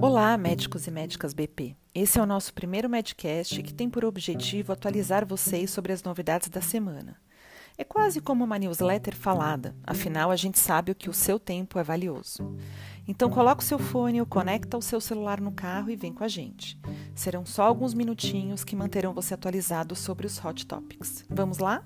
Olá, médicos e médicas BP. Esse é o nosso primeiro Medcast que tem por objetivo atualizar vocês sobre as novidades da semana. É quase como uma newsletter falada, afinal a gente sabe que o seu tempo é valioso. Então coloca o seu fone ou conecta o seu celular no carro e vem com a gente. Serão só alguns minutinhos que manterão você atualizado sobre os hot topics. Vamos lá?